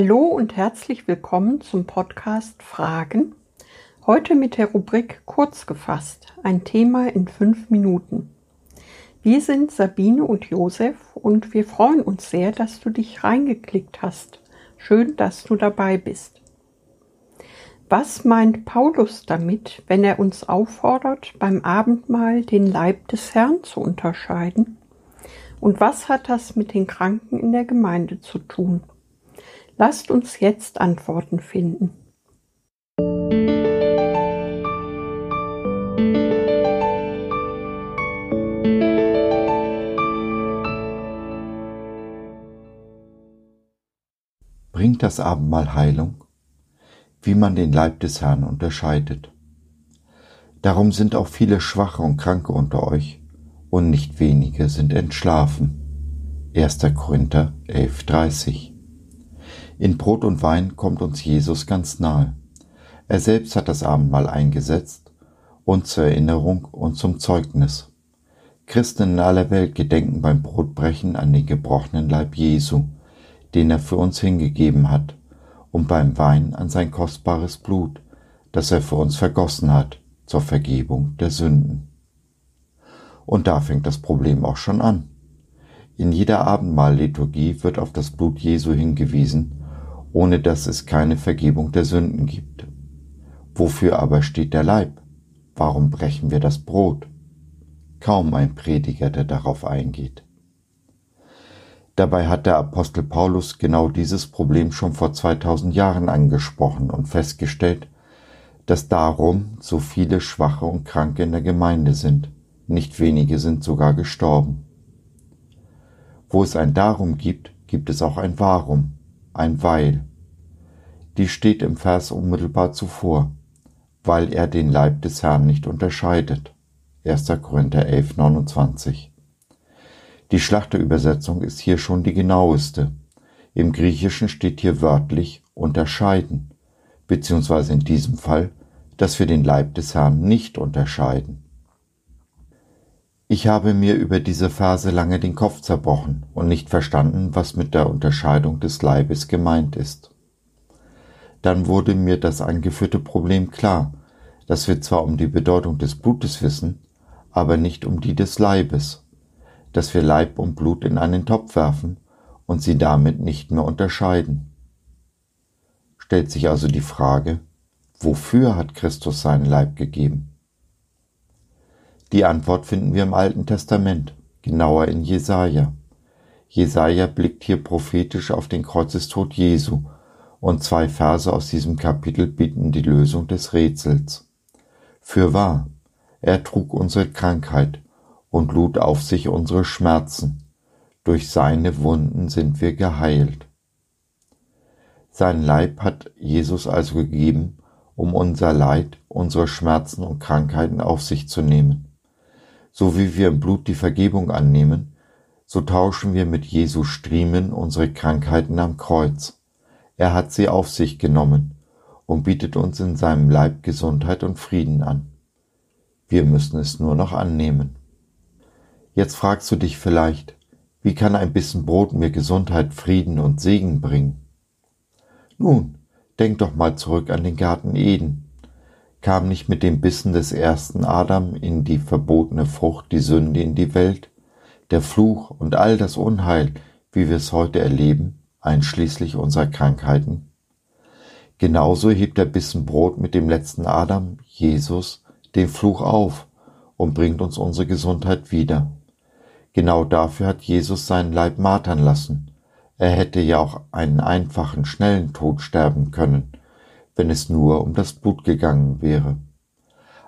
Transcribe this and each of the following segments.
Hallo und herzlich willkommen zum Podcast Fragen. Heute mit der Rubrik Kurz gefasst, ein Thema in fünf Minuten. Wir sind Sabine und Josef und wir freuen uns sehr, dass du dich reingeklickt hast. Schön, dass du dabei bist. Was meint Paulus damit, wenn er uns auffordert, beim Abendmahl den Leib des Herrn zu unterscheiden? Und was hat das mit den Kranken in der Gemeinde zu tun? Lasst uns jetzt Antworten finden. Bringt das Abendmahl Heilung? Wie man den Leib des Herrn unterscheidet. Darum sind auch viele Schwache und Kranke unter euch, und nicht wenige sind entschlafen. 1. Korinther 11,30 in Brot und Wein kommt uns Jesus ganz nahe. Er selbst hat das Abendmahl eingesetzt und zur Erinnerung und zum Zeugnis. Christen in aller Welt gedenken beim Brotbrechen an den gebrochenen Leib Jesu, den er für uns hingegeben hat, und beim Wein an sein kostbares Blut, das er für uns vergossen hat, zur Vergebung der Sünden. Und da fängt das Problem auch schon an. In jeder Abendmahlliturgie wird auf das Blut Jesu hingewiesen ohne dass es keine Vergebung der Sünden gibt. Wofür aber steht der Leib? Warum brechen wir das Brot? Kaum ein Prediger, der darauf eingeht. Dabei hat der Apostel Paulus genau dieses Problem schon vor 2000 Jahren angesprochen und festgestellt, dass darum so viele Schwache und Kranke in der Gemeinde sind. Nicht wenige sind sogar gestorben. Wo es ein Darum gibt, gibt es auch ein Warum ein Weil. Die steht im Vers unmittelbar zuvor, weil er den Leib des Herrn nicht unterscheidet. 1. Korinther 11, 29. Die Schlachterübersetzung ist hier schon die genaueste. Im Griechischen steht hier wörtlich unterscheiden, beziehungsweise in diesem Fall, dass wir den Leib des Herrn nicht unterscheiden. Ich habe mir über diese Verse lange den Kopf zerbrochen und nicht verstanden, was mit der Unterscheidung des Leibes gemeint ist. Dann wurde mir das angeführte Problem klar, dass wir zwar um die Bedeutung des Blutes wissen, aber nicht um die des Leibes, dass wir Leib und Blut in einen Topf werfen und sie damit nicht mehr unterscheiden. Stellt sich also die Frage, wofür hat Christus seinen Leib gegeben? Die Antwort finden wir im Alten Testament, genauer in Jesaja. Jesaja blickt hier prophetisch auf den Kreuzestod Jesu und zwei Verse aus diesem Kapitel bieten die Lösung des Rätsels. Für wahr, er trug unsere Krankheit und lud auf sich unsere Schmerzen. Durch seine Wunden sind wir geheilt. Sein Leib hat Jesus also gegeben, um unser Leid, unsere Schmerzen und Krankheiten auf sich zu nehmen. So wie wir im Blut die Vergebung annehmen, so tauschen wir mit Jesu Striemen unsere Krankheiten am Kreuz. Er hat sie auf sich genommen und bietet uns in seinem Leib Gesundheit und Frieden an. Wir müssen es nur noch annehmen. Jetzt fragst du dich vielleicht, wie kann ein bisschen Brot mir Gesundheit, Frieden und Segen bringen? Nun, denk doch mal zurück an den Garten Eden kam nicht mit dem Bissen des ersten Adam in die verbotene Frucht die Sünde in die Welt, der Fluch und all das Unheil, wie wir es heute erleben, einschließlich unserer Krankheiten? Genauso hebt der Bissen Brot mit dem letzten Adam, Jesus, den Fluch auf und bringt uns unsere Gesundheit wieder. Genau dafür hat Jesus seinen Leib martern lassen. Er hätte ja auch einen einfachen, schnellen Tod sterben können, wenn es nur um das Blut gegangen wäre.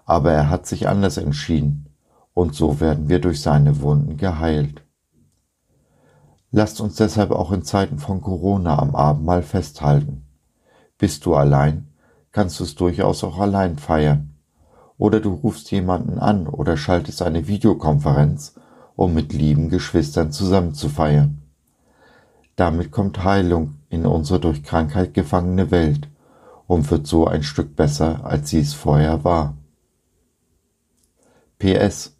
Aber er hat sich anders entschieden, und so werden wir durch seine Wunden geheilt. Lasst uns deshalb auch in Zeiten von Corona am Abendmahl festhalten. Bist du allein, kannst du es durchaus auch allein feiern. Oder du rufst jemanden an oder schaltest eine Videokonferenz, um mit lieben Geschwistern zusammen zu feiern. Damit kommt Heilung in unsere durch Krankheit gefangene Welt und wird so ein Stück besser, als sie es vorher war. PS.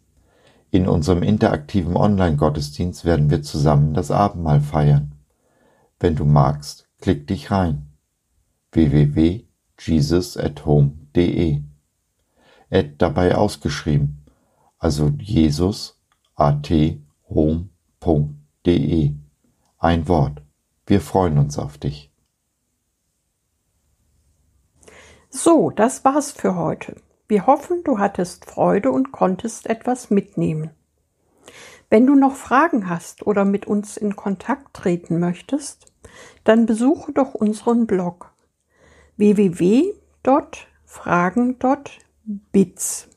In unserem interaktiven Online-Gottesdienst werden wir zusammen das Abendmahl feiern. Wenn du magst, Klick dich rein. www.jesusathome.de Ad dabei ausgeschrieben, also Jesus at home.de. Ein Wort. Wir freuen uns auf dich. So, das war's für heute. Wir hoffen, du hattest Freude und konntest etwas mitnehmen. Wenn du noch Fragen hast oder mit uns in Kontakt treten möchtest, dann besuche doch unseren Blog www.fragen.biz.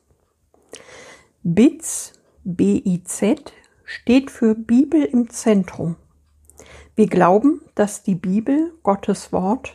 Biz, B-I-Z, steht für Bibel im Zentrum. Wir glauben, dass die Bibel, Gottes Wort,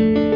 thank you